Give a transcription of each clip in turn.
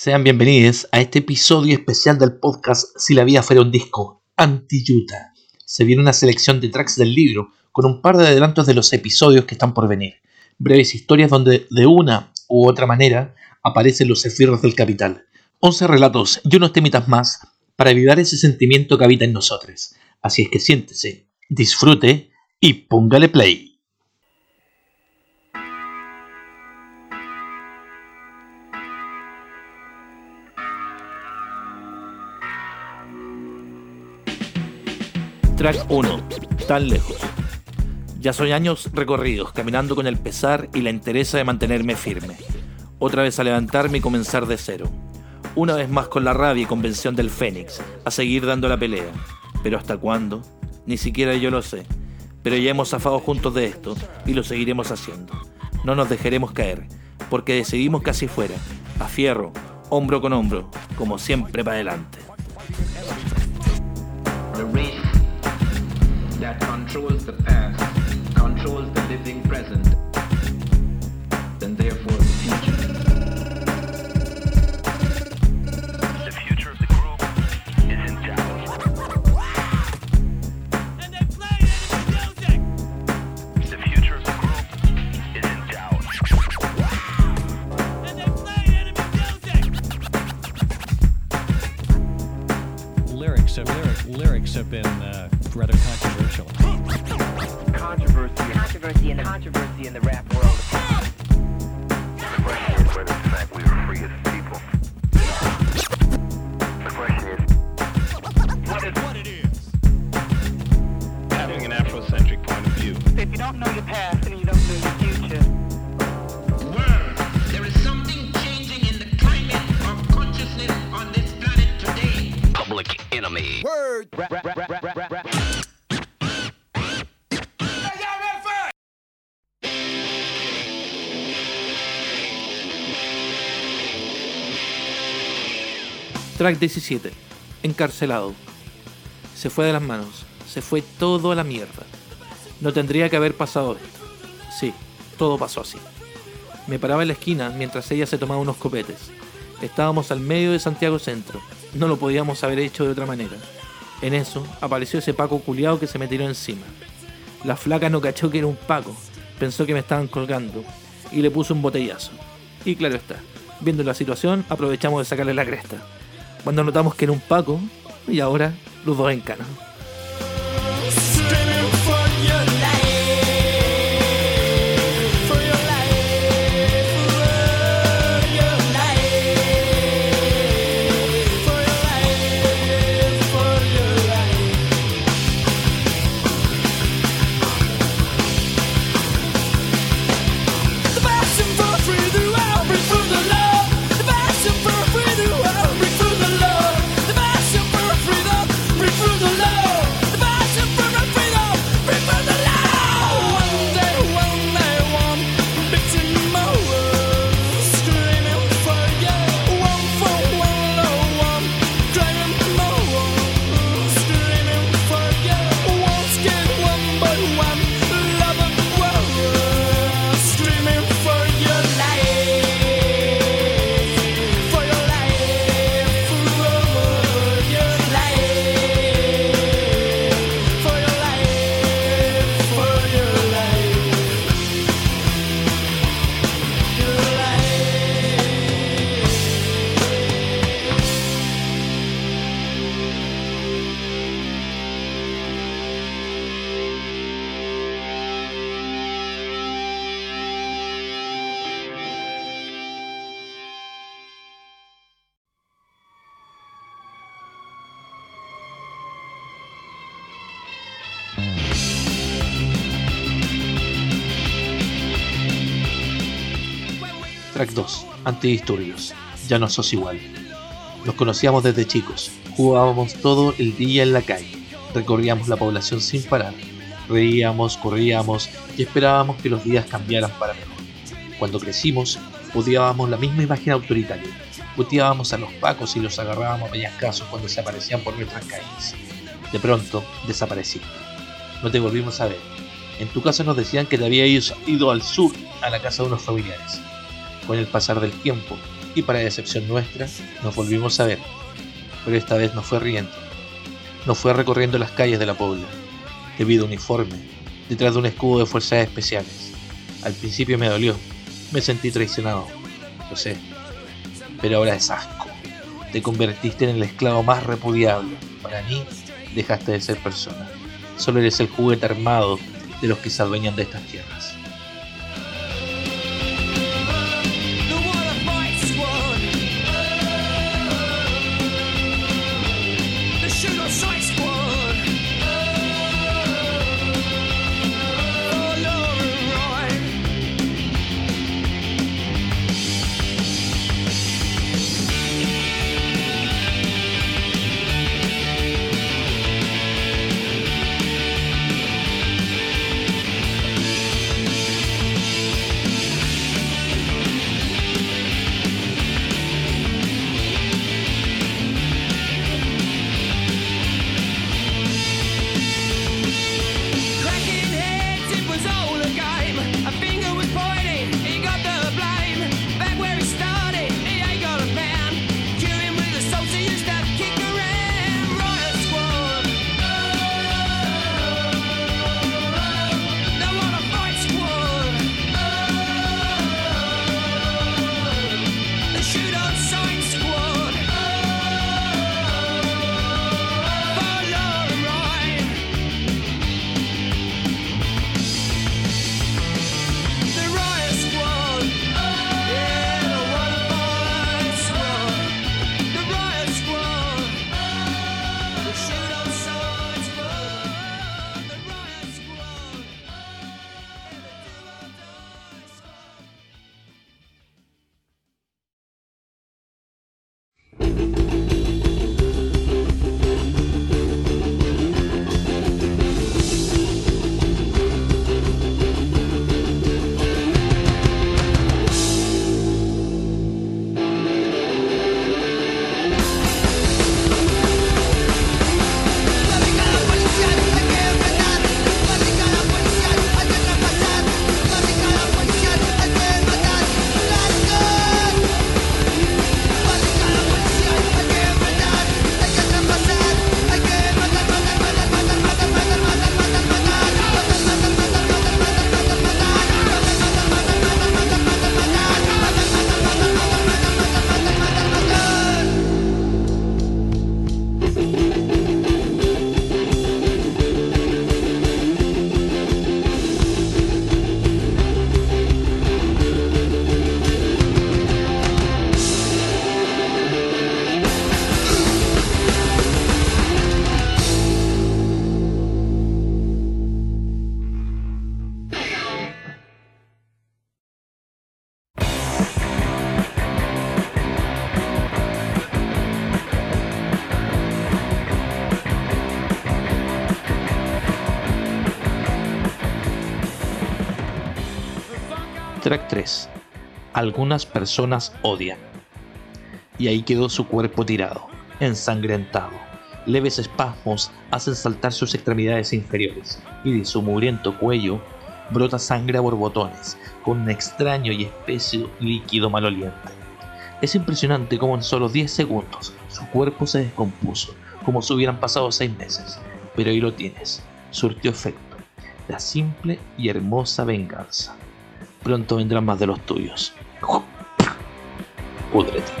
Sean bienvenidos a este episodio especial del podcast Si la vida fuera un disco, Anti-Yuta. Se viene una selección de tracks del libro con un par de adelantos de los episodios que están por venir. Breves historias donde de una u otra manera aparecen los esfirros del capital. 11 relatos y unos temitas más para avivar ese sentimiento que habita en nosotros. Así es que siéntese, disfrute y póngale play. Track 1. Tan lejos. Ya son años recorridos, caminando con el pesar y la entereza de mantenerme firme. Otra vez a levantarme y comenzar de cero. Una vez más con la rabia y convención del Fénix, a seguir dando la pelea. Pero ¿hasta cuándo? Ni siquiera yo lo sé. Pero ya hemos zafado juntos de esto y lo seguiremos haciendo. No nos dejaremos caer, porque decidimos que así fuera, a fierro, hombro con hombro, como siempre para adelante. That controls the past, Track 17. Encarcelado. Se fue de las manos. Se fue todo a la mierda. No tendría que haber pasado esto. Sí, todo pasó así. Me paraba en la esquina mientras ella se tomaba unos copetes. Estábamos al medio de Santiago Centro. No lo podíamos haber hecho de otra manera. En eso apareció ese Paco culiao que se me tiró encima. La flaca no cachó que era un Paco. Pensó que me estaban colgando. Y le puso un botellazo. Y claro está. Viendo la situación, aprovechamos de sacarle la cresta cuando notamos que era un Paco y ahora los dos Antidisturbios. Ya no sos igual. Nos conocíamos desde chicos. Jugábamos todo el día en la calle. Recorríamos la población sin parar. Reíamos, corríamos y esperábamos que los días cambiaran para mejor. Cuando crecimos, odiábamos la misma imagen autoritaria. Puteábamos a los pacos y los agarrábamos a peñascasos cuando se aparecían por nuestras calles. De pronto, desapareciste. No te volvimos a ver. En tu casa nos decían que te había ido al sur, a la casa de unos familiares. Con el pasar del tiempo, y para decepción nuestra nos volvimos a ver, pero esta vez no fue riendo, no fue recorriendo las calles de la Pobla, debido a uniforme, detrás de un escudo de fuerzas especiales. Al principio me dolió, me sentí traicionado, lo sé, pero ahora es asco. Te convertiste en el esclavo más repudiable. Para mí, dejaste de ser persona. Solo eres el juguete armado de los que se adueñan de estas tierras. Track 3. Algunas personas odian. Y ahí quedó su cuerpo tirado, ensangrentado. Leves espasmos hacen saltar sus extremidades inferiores y de su mugriento cuello brota sangre a borbotones, con un extraño y espeso líquido maloliente. Es impresionante cómo en solo 10 segundos su cuerpo se descompuso, como si hubieran pasado 6 meses. Pero ahí lo tienes, surtió efecto, la simple y hermosa venganza. Pronto vendrán más de los tuyos. Púdrete.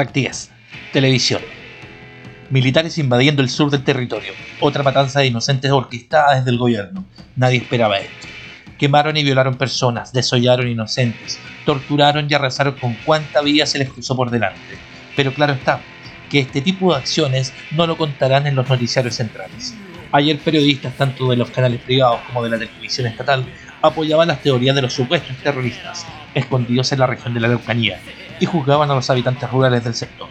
Track 10. Televisión. Militares invadiendo el sur del territorio. Otra matanza de inocentes orquestada desde el gobierno. Nadie esperaba esto. Quemaron y violaron personas, desollaron inocentes, torturaron y arrasaron con cuánta vida se les cruzó por delante. Pero claro está, que este tipo de acciones no lo contarán en los noticiarios centrales. Ayer periodistas tanto de los canales privados como de la televisión estatal apoyaban las teorías de los supuestos terroristas escondidos en la región de la Araucanía y juzgaban a los habitantes rurales del sector.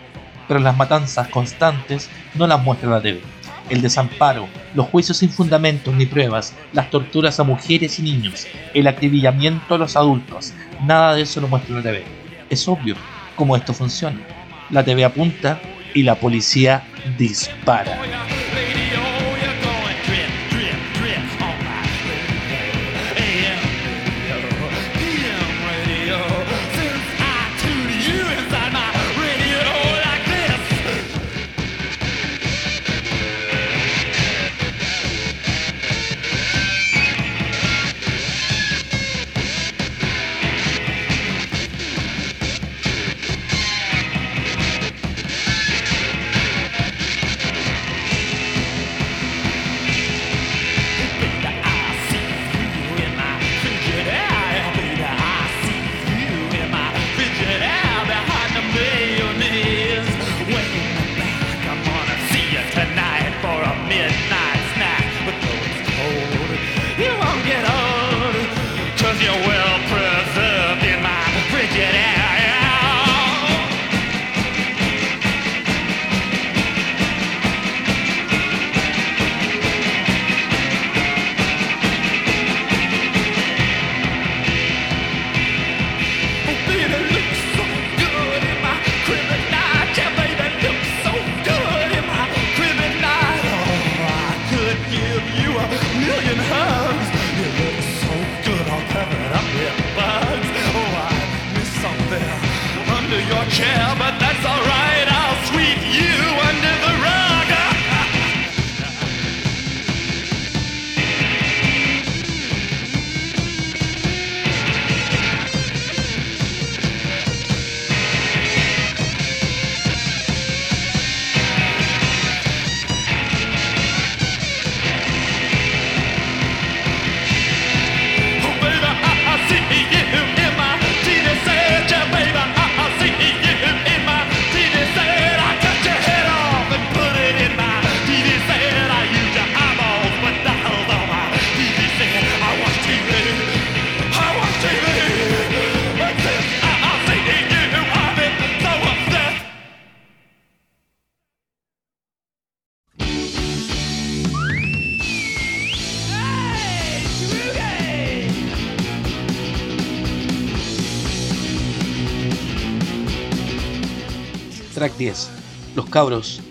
Pero las matanzas constantes no las muestra la TV. El desamparo, los juicios sin fundamentos ni pruebas, las torturas a mujeres y niños, el acribillamiento a los adultos, nada de eso lo muestra la TV. Es obvio cómo esto funciona. La TV apunta y la policía dispara.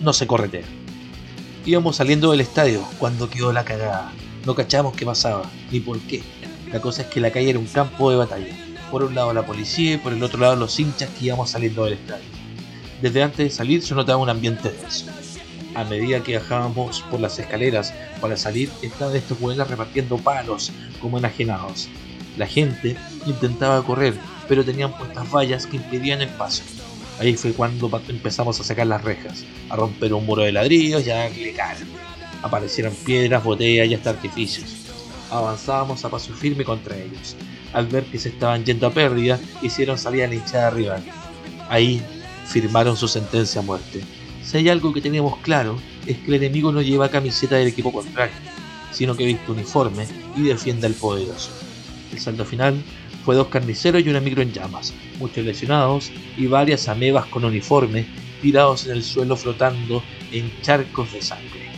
No se corretean. Íbamos saliendo del estadio cuando quedó la cagada. No cachamos qué pasaba, ni por qué. La cosa es que la calle era un campo de batalla. Por un lado la policía y por el otro lado los hinchas que íbamos saliendo del estadio. Desde antes de salir se notaba un ambiente denso. A medida que bajábamos por las escaleras para salir, estaban estos hueones repartiendo palos como enajenados. La gente intentaba correr, pero tenían puestas vallas que impedían el paso. Ahí fue cuando empezamos a sacar las rejas, a romper un muro de ladrillos y a cara. Aparecieron piedras, botellas y hasta artificios. Avanzábamos a paso firme contra ellos. Al ver que se estaban yendo a pérdida, hicieron salir a la hinchada rival. Ahí firmaron su sentencia a muerte. Si hay algo que teníamos claro, es que el enemigo no lleva camiseta del equipo contrario, sino que viste uniforme y defiende al poderoso. El saldo final fue dos carniceros y una micro en llamas, muchos lesionados y varias amebas con uniforme tirados en el suelo flotando en charcos de sangre.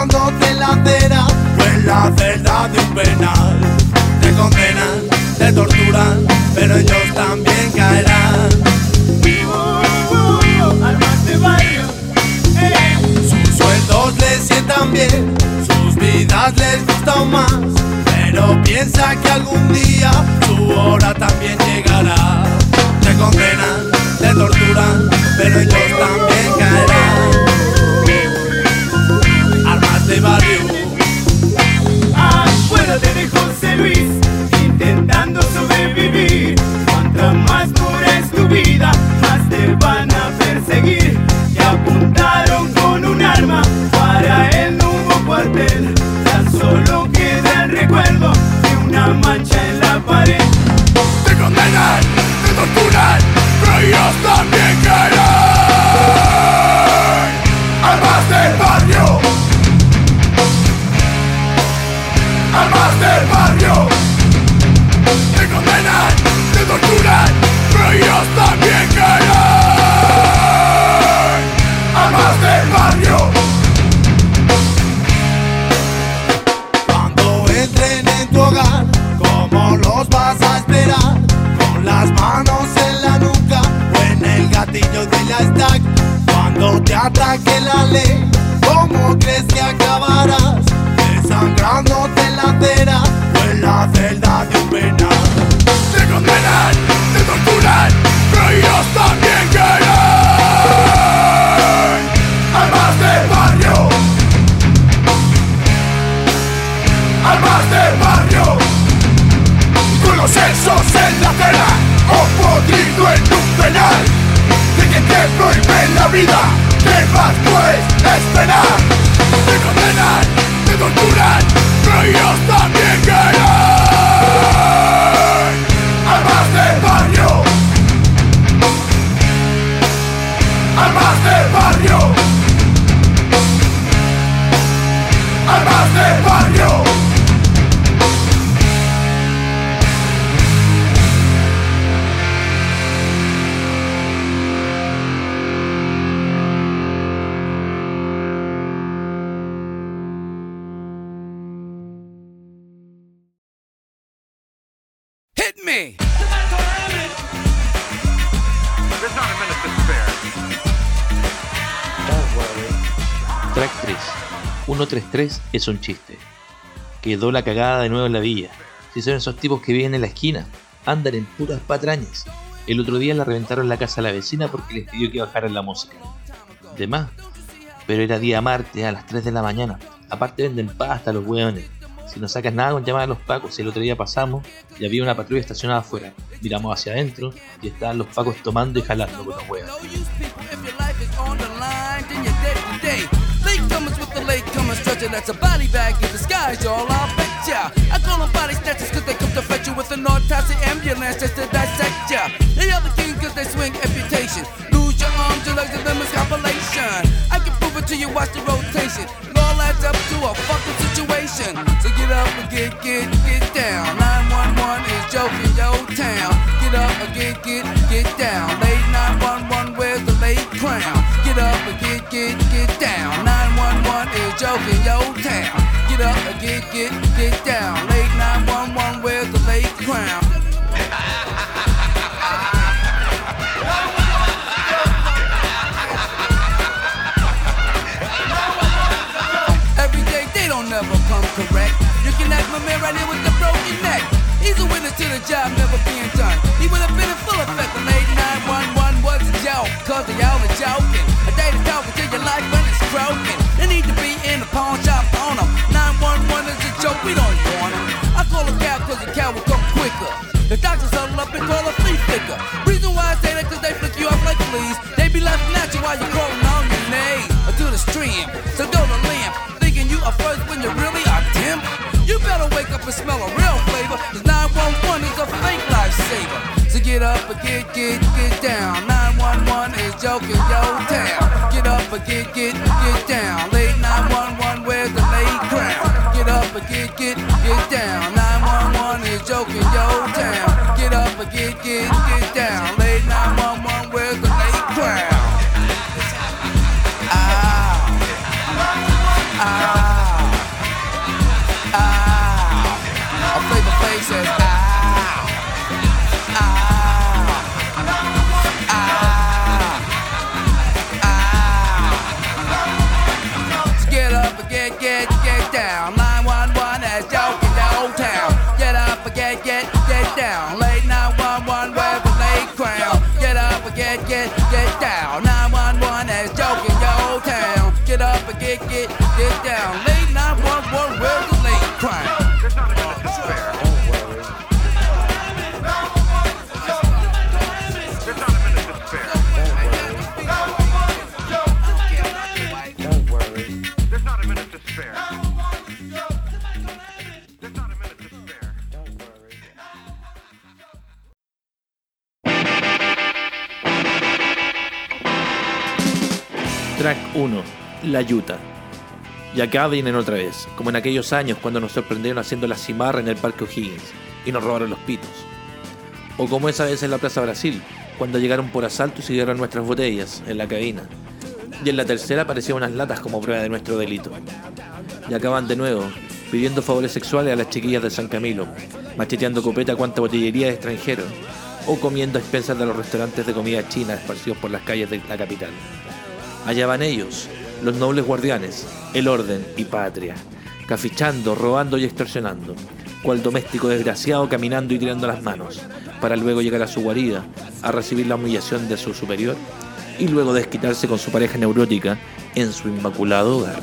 Desangrándote en la o en la celda de un penal. Te condenan, te torturan, pero ellos también caerán. Sus sueldos les sientan bien, sus vidas les gustan más. Pero piensa que algún día su hora también llegará. Te condenan, te torturan, pero ellos también caerán. De barrio. Acuérdate de José Luis, intentando sobrevivir. Cuanto más dura es tu vida, más te van a perseguir. Te apuntaron con un arma, para él no hubo cuartel. Tan solo queda el recuerdo de una mancha en la pared. Te condenan, te torturan, pero ellos también ataque la ley, ¿cómo crees que acabarás? Desangrándote en la acera o en la celda de un penal. Te condenan, te torturan, pero ellos también caerán. Armas del barrio. Armas del barrio Con los sesos en la acera O podrido en un penal De que te prohíben la vida más cruel es penar Me condenan, me torturan, pero yo 133 es un chiste. Quedó la cagada de nuevo en la villa. Si son esos tipos que viven en la esquina, andan en puras patrañas. El otro día la reventaron la casa a la vecina porque les pidió que bajaran la música. De más. Pero era día martes a las 3 de la mañana. Aparte venden pasta los hueones. Si no sacas nada con llamar a los pacos, el otro día pasamos y había una patrulla estacionada afuera. Miramos hacia adentro y estaban los pacos tomando y jalando con los huevos. late stretch it. That's a body bag in disguise, y'all. I'll bet ya. I call them body snatchers cause they come to fetch you with an autopsy ambulance just to dissect ya. The king cause they swing amputation your your legs, and them is compilation. I can prove it to you, watch the rotation. It all adds up to a fucking situation. So get up and get, get, get down. 911 is joking, yo town. Get up and get, get, get down. Late 911, where's the late crown? Get up and get, get, get down. 911 is joking, yo town. Get up and get, get, get down. Late 911, where's the late crown? Job never get get, get down. 911 is joking, yo town. Get up and get, get, get down. get, get, get down. Y acá vienen otra vez, como en aquellos años cuando nos sorprendieron haciendo la cimarra en el Parque O'Higgins y nos robaron los pitos. O como esa vez en la Plaza Brasil, cuando llegaron por asalto y siguieron nuestras botellas en la cabina. Y en la tercera aparecían unas latas como prueba de nuestro delito. Y acaban de nuevo, pidiendo favores sexuales a las chiquillas de San Camilo, macheteando copeta cuanta botillería de extranjeros, o comiendo a expensas de los restaurantes de comida china esparcidos por las calles de la capital. Allá van ellos, los nobles guardianes, el orden y patria, cafichando, robando y extorsionando, cual doméstico desgraciado caminando y tirando las manos, para luego llegar a su guarida, a recibir la humillación de su superior y luego desquitarse con su pareja neurótica en su inmaculado hogar.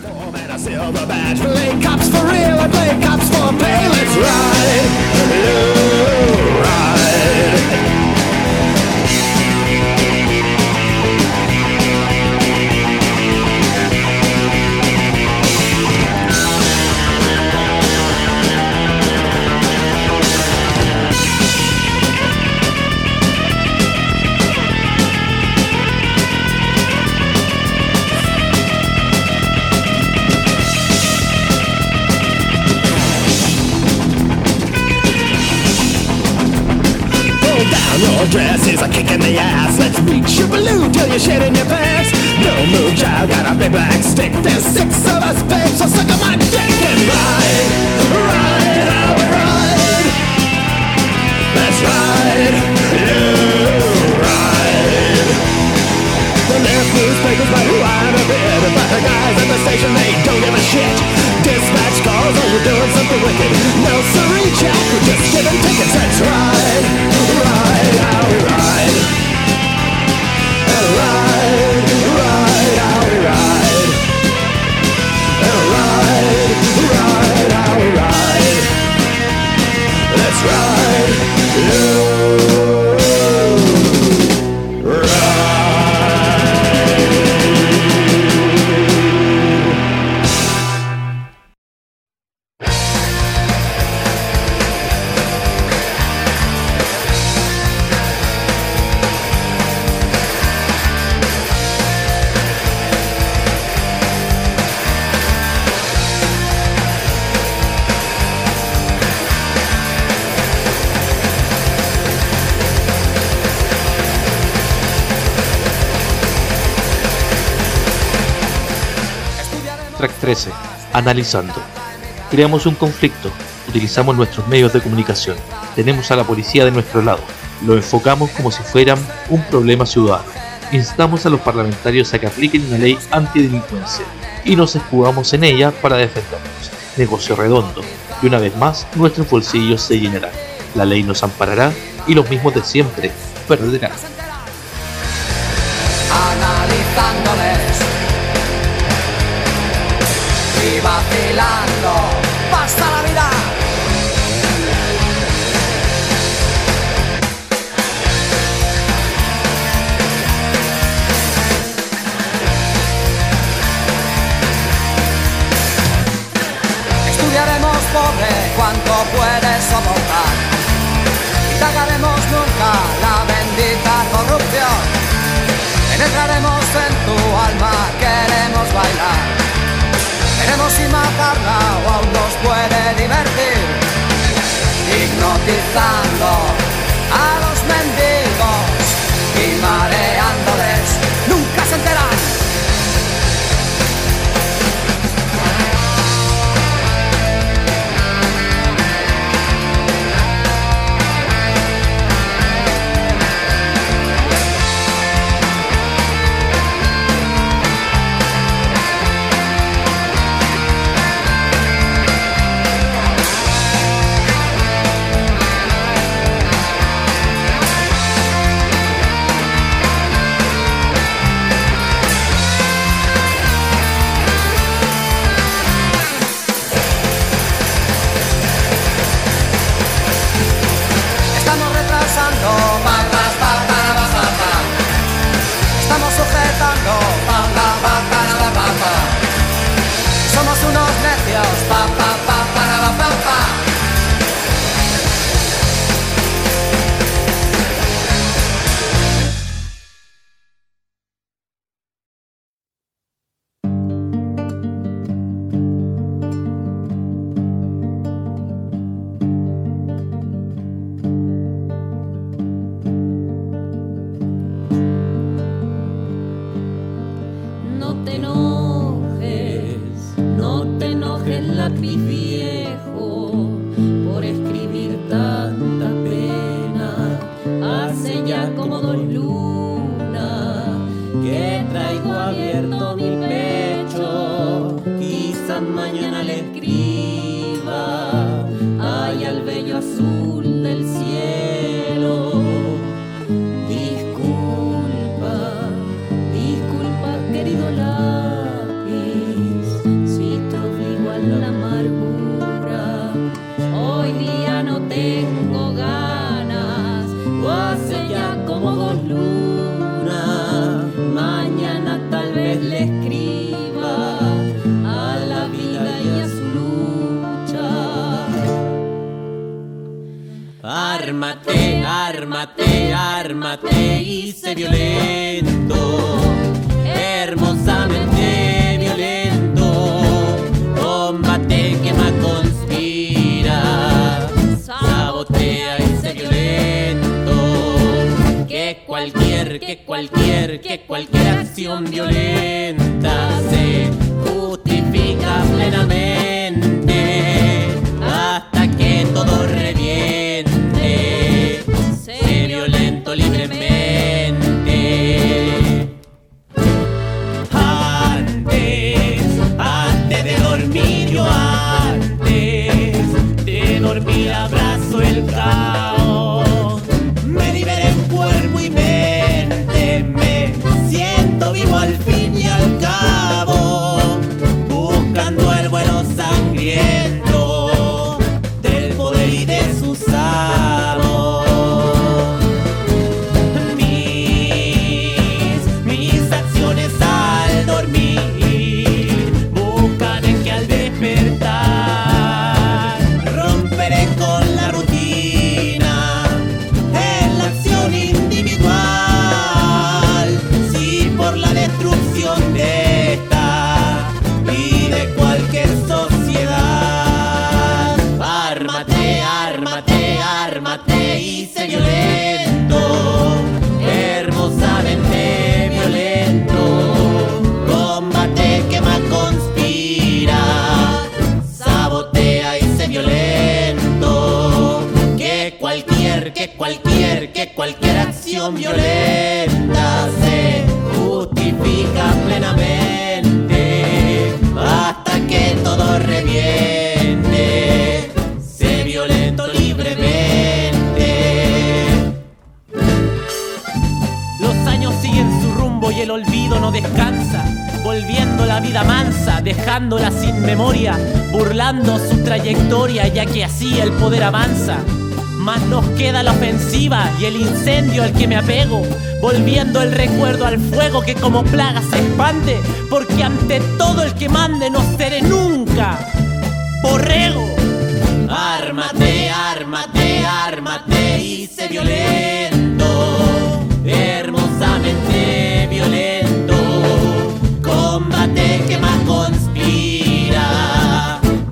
Balloon shit in your pants. No move, child, got a big black stick. There's six of us, babe, so suck on my dick and ride, ride, how we ride. Let's ride, you ride. The left newspapers might ride a bit, but the guys at the station they don't give a shit. Dispatch calls, oh you're doing something wicked. No siree, Jack, we're just giving tickets. Let's ride, Analizando. Creamos un conflicto, utilizamos nuestros medios de comunicación, tenemos a la policía de nuestro lado, lo enfocamos como si fueran un problema ciudadano. Instamos a los parlamentarios a que apliquen una ley antidelincuencia y nos escudamos en ella para defendernos. Negocio redondo, y una vez más nuestros bolsillos se llenarán. La ley nos amparará y los mismos de siempre perderán. analizándoles y vacilando pasa la vida. Estudiaremos pobre cuánto puedes soportar. Indagaremos nunca la bendita corrupción. Penetraremos en tu alma, queremos bailar. Veremos si matarla o aún nos puede divertir. Hipnotizando Ármate, ármate, y sé violento, hermosamente violento. Combate, quema, conspira, sabotea y sé violento. Que cualquier, que cualquier, que cualquier acción violenta se justifica plenamente hasta que todo recuerdo al fuego que como plaga se expande, porque ante todo el que mande no seré nunca borrego. Ármate, ármate, ármate y sé violento, hermosamente violento. Combate, quema, conspira,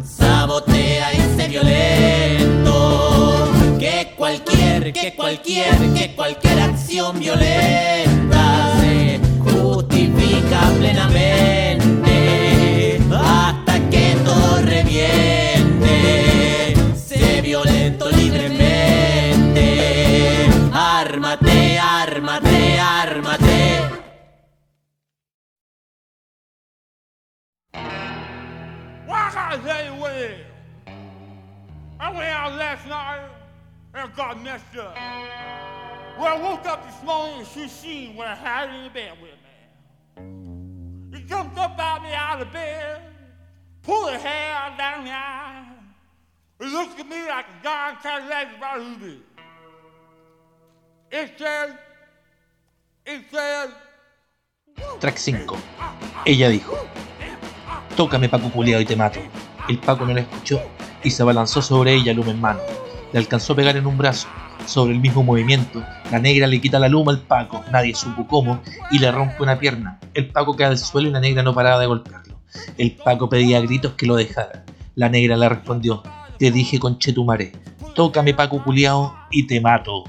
sabotea y sé violento. Que cualquier, que cualquier, que cualquier acción violenta plenamente hasta que todo reviente. Sé violento libremente. Ármate, ármate, ármate. Why can't I went out last night and got messed up. When I woke up this morning, and she seen what I had in the bed with jumped up out me out of bed, pulled her hair down the eye. It looks at me like a darn Cadillac who did. It said, it said, Track 5. Ella dijo: Tócame, Paco culiao, y te mato. El Paco no la escuchó y se abalanzó sobre ella, luma en mano. Le alcanzó a pegar en un brazo sobre el mismo movimiento. La negra le quita la luma al Paco, nadie supo cómo, y le rompe una pierna. El Paco cae al suelo y la negra no paraba de golpearlo. El Paco pedía a gritos que lo dejara. La negra le respondió, te dije con Chetumare, tócame Paco culiao y te mato.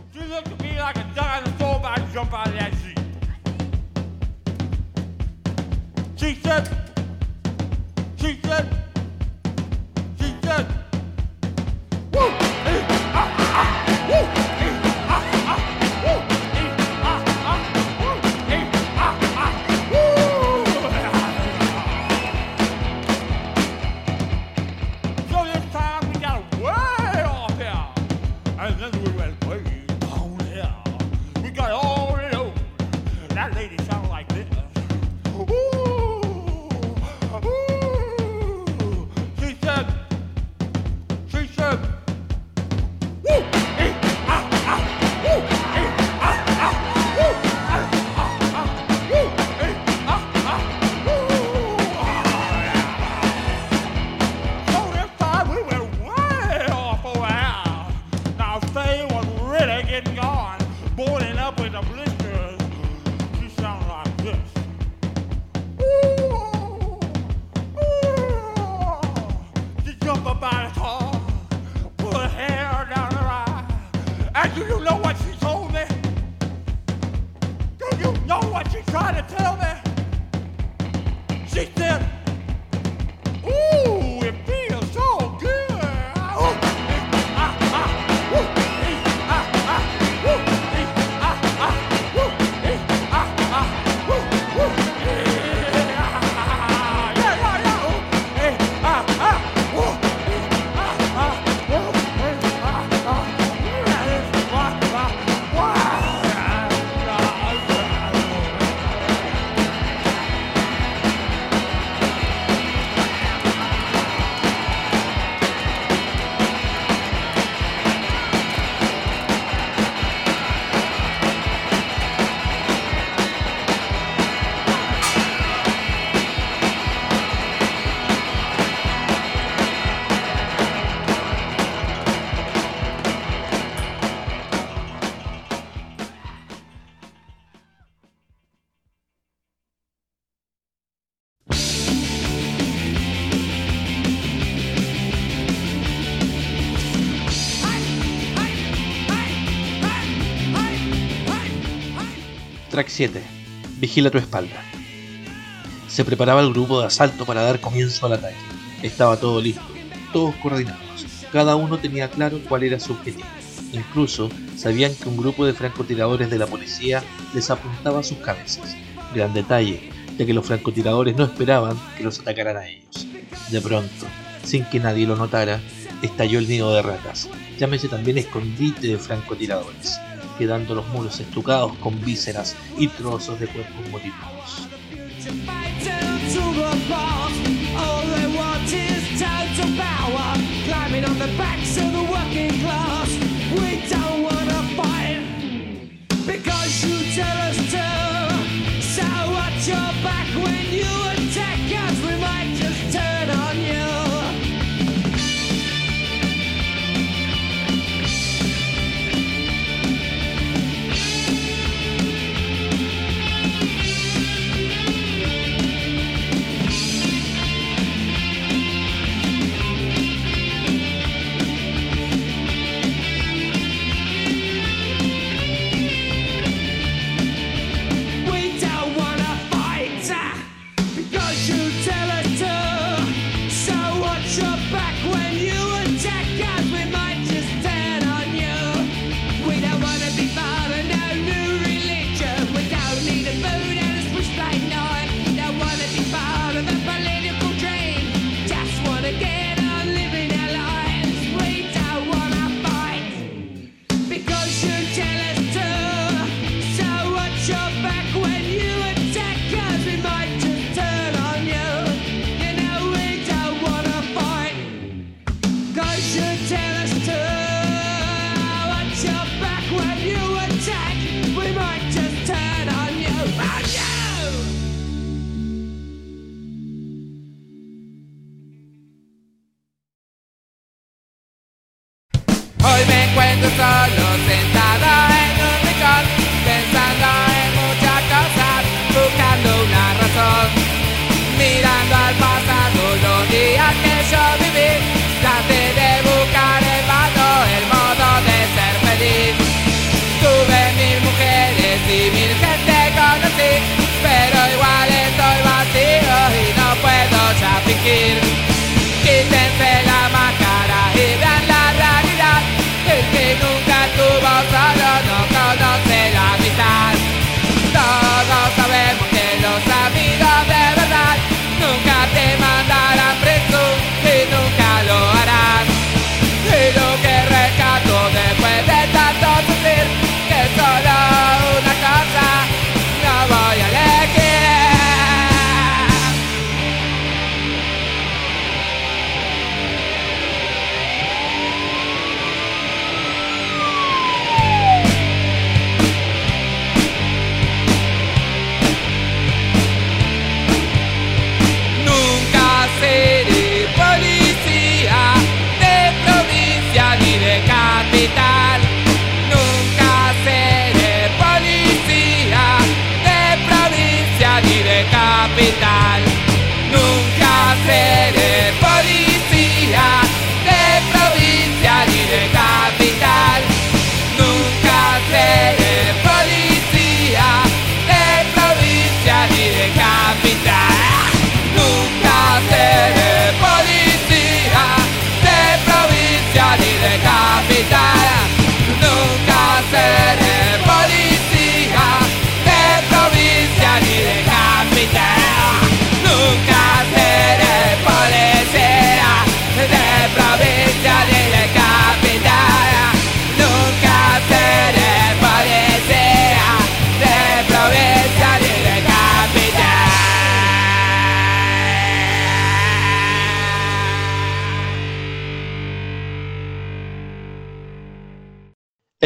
track 7, Vigila tu espalda. Se preparaba el grupo de asalto para dar comienzo al ataque. Estaba todo listo, todos coordinados. Cada uno tenía claro cuál era su objetivo. Incluso sabían que un grupo de francotiradores de la policía les apuntaba a sus cabezas. Gran detalle, ya que los francotiradores no esperaban que los atacaran a ellos. De pronto, sin que nadie lo notara, estalló el nido de ratas. Llámese también escondite de francotiradores quedando los muros estucados con vísceras y trozos de cuerpos moribundos. because you tell us